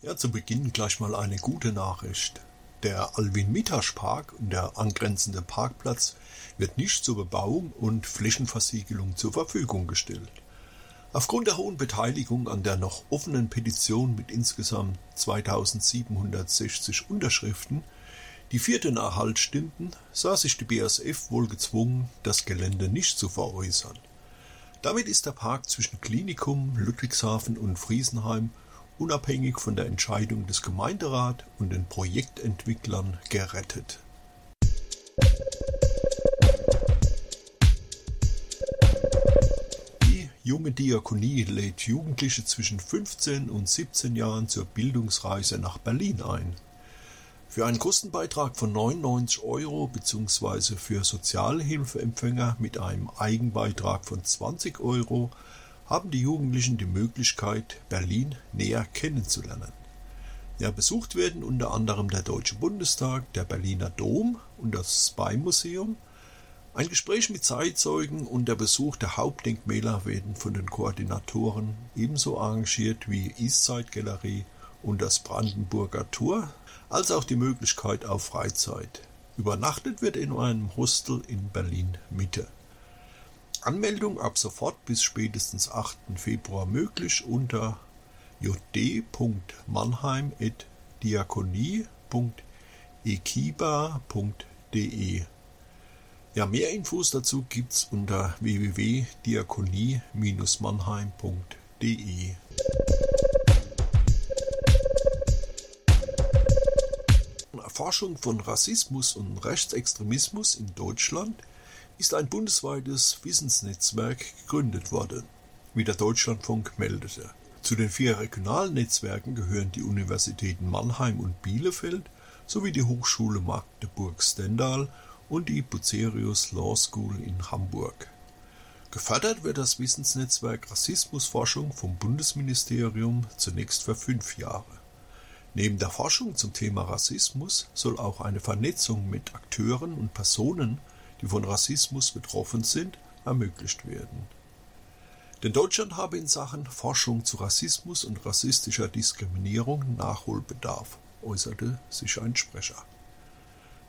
Ja, zu Beginn gleich mal eine gute Nachricht. Der Alwin-Mitasch-Park und der angrenzende Parkplatz wird nicht zur Bebauung und Flächenversiegelung zur Verfügung gestellt. Aufgrund der hohen Beteiligung an der noch offenen Petition mit insgesamt 2760 Unterschriften, die den Erhalt stimmten, sah sich die BASF wohl gezwungen, das Gelände nicht zu veräußern. Damit ist der Park zwischen Klinikum, Ludwigshafen und Friesenheim unabhängig von der Entscheidung des Gemeinderat und den Projektentwicklern gerettet. Die junge Diakonie lädt Jugendliche zwischen 15 und 17 Jahren zur Bildungsreise nach Berlin ein. Für einen Kostenbeitrag von 99 Euro bzw. für Sozialhilfeempfänger mit einem Eigenbeitrag von 20 Euro haben die Jugendlichen die Möglichkeit, Berlin näher kennenzulernen. Ja, besucht werden unter anderem der Deutsche Bundestag, der Berliner Dom und das Spy-Museum. Ein Gespräch mit Zeitzeugen und der Besuch der Hauptdenkmäler werden von den Koordinatoren ebenso arrangiert wie Eastside Galerie und das Brandenburger Tor, als auch die Möglichkeit auf Freizeit. Übernachtet wird in einem Hostel in Berlin Mitte. Anmeldung ab sofort bis spätestens 8. Februar möglich unter jd.mannheim.diakonie.ekiba.de. Ja, mehr Infos dazu gibt's unter www.diakonie-mannheim.de. Erforschung von Rassismus und Rechtsextremismus in Deutschland – ist ein bundesweites Wissensnetzwerk gegründet worden, wie der Deutschlandfunk meldete. Zu den vier regionalen Netzwerken gehören die Universitäten Mannheim und Bielefeld sowie die Hochschule Magdeburg-Stendal und die Bucerius Law School in Hamburg. Gefördert wird das Wissensnetzwerk Rassismusforschung vom Bundesministerium zunächst für fünf Jahre. Neben der Forschung zum Thema Rassismus soll auch eine Vernetzung mit Akteuren und Personen die von Rassismus betroffen sind, ermöglicht werden. Denn Deutschland habe in Sachen Forschung zu Rassismus und rassistischer Diskriminierung Nachholbedarf, äußerte sich ein Sprecher.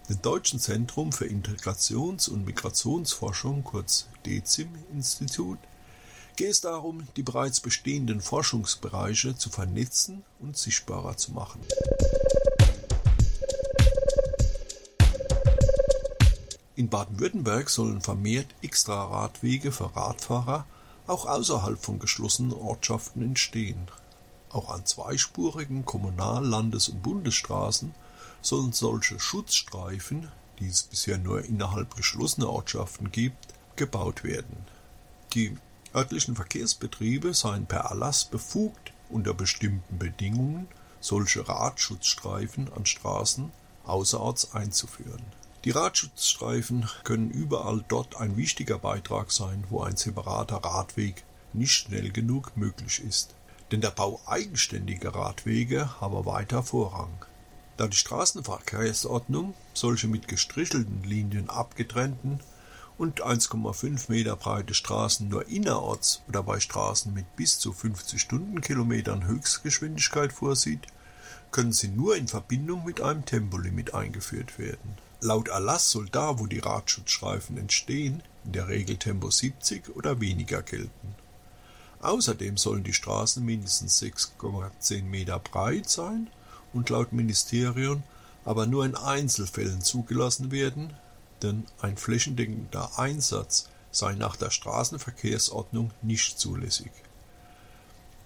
Dem Deutschen Zentrum für Integrations- und Migrationsforschung, kurz DEZIM-Institut, geht es darum, die bereits bestehenden Forschungsbereiche zu vernetzen und sichtbarer zu machen. In Baden-Württemberg sollen vermehrt Extra-Radwege für Radfahrer auch außerhalb von geschlossenen Ortschaften entstehen. Auch an zweispurigen Kommunal-, Landes- und Bundesstraßen sollen solche Schutzstreifen, die es bisher nur innerhalb geschlossener Ortschaften gibt, gebaut werden. Die örtlichen Verkehrsbetriebe seien per Erlass befugt, unter bestimmten Bedingungen solche Radschutzstreifen an Straßen außerorts einzuführen die Radschutzstreifen können überall dort ein wichtiger Beitrag sein, wo ein separater Radweg nicht schnell genug möglich ist. Denn der Bau eigenständiger Radwege habe weiter Vorrang. Da die Straßenverkehrsordnung solche mit gestrichelten Linien abgetrennten und 1,5 Meter breite Straßen nur innerorts oder bei Straßen mit bis zu 50 Stundenkilometern Höchstgeschwindigkeit vorsieht, können sie nur in Verbindung mit einem Tempolimit eingeführt werden. Laut Erlass soll da, wo die Radschutzstreifen entstehen, in der Regel Tempo 70 oder weniger gelten. Außerdem sollen die Straßen mindestens 6,10 Meter breit sein und laut Ministerium aber nur in Einzelfällen zugelassen werden, denn ein flächendeckender Einsatz sei nach der Straßenverkehrsordnung nicht zulässig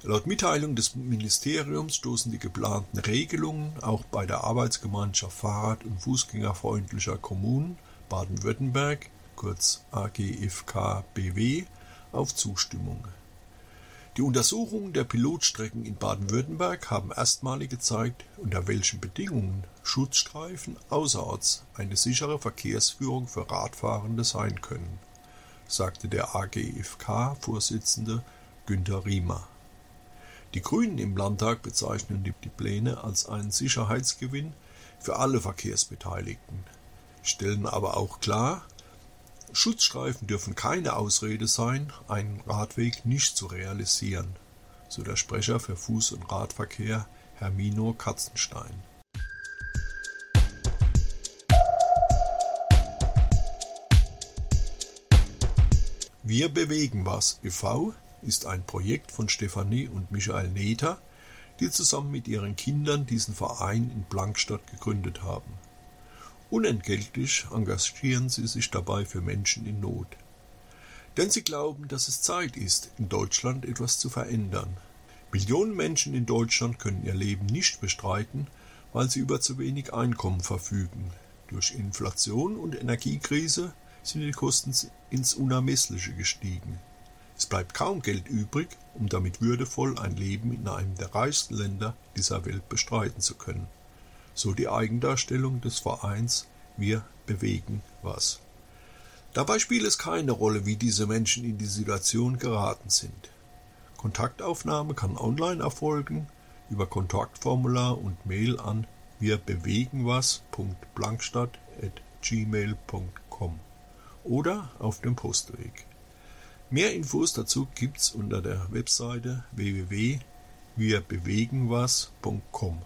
Laut Mitteilung des Ministeriums stoßen die geplanten Regelungen auch bei der Arbeitsgemeinschaft Fahrrad- und Fußgängerfreundlicher Kommunen Baden-Württemberg kurz AGFK-BW auf Zustimmung. Die Untersuchungen der Pilotstrecken in Baden-Württemberg haben erstmalig gezeigt, unter welchen Bedingungen Schutzstreifen außerorts eine sichere Verkehrsführung für Radfahrende sein können, sagte der AGFK-Vorsitzende Günter Riemer. Die Grünen im Landtag bezeichnen die Pläne als einen Sicherheitsgewinn für alle Verkehrsbeteiligten, stellen aber auch klar, Schutzstreifen dürfen keine Ausrede sein, einen Radweg nicht zu realisieren, so der Sprecher für Fuß- und Radverkehr Hermino Katzenstein. Wir bewegen was e.V. ist ein Projekt von Stefanie und Michael Neter, die zusammen mit ihren Kindern diesen Verein in Blankstadt gegründet haben. Unentgeltlich engagieren sie sich dabei für Menschen in Not. Denn sie glauben, dass es Zeit ist, in Deutschland etwas zu verändern. Millionen Menschen in Deutschland können ihr Leben nicht bestreiten, weil sie über zu wenig Einkommen verfügen. Durch Inflation und Energiekrise sind die Kosten ins Unermessliche gestiegen. Es bleibt kaum Geld übrig, um damit würdevoll ein Leben in einem der reichsten Länder dieser Welt bestreiten zu können so die Eigendarstellung des Vereins Wir bewegen was. Dabei spielt es keine Rolle, wie diese Menschen in die Situation geraten sind. Kontaktaufnahme kann online erfolgen über Kontaktformular und Mail an wirbewegenwas.blankstadt@gmail.com oder auf dem Postweg. Mehr Infos dazu gibt's unter der Webseite www.wirbewegenwas.com.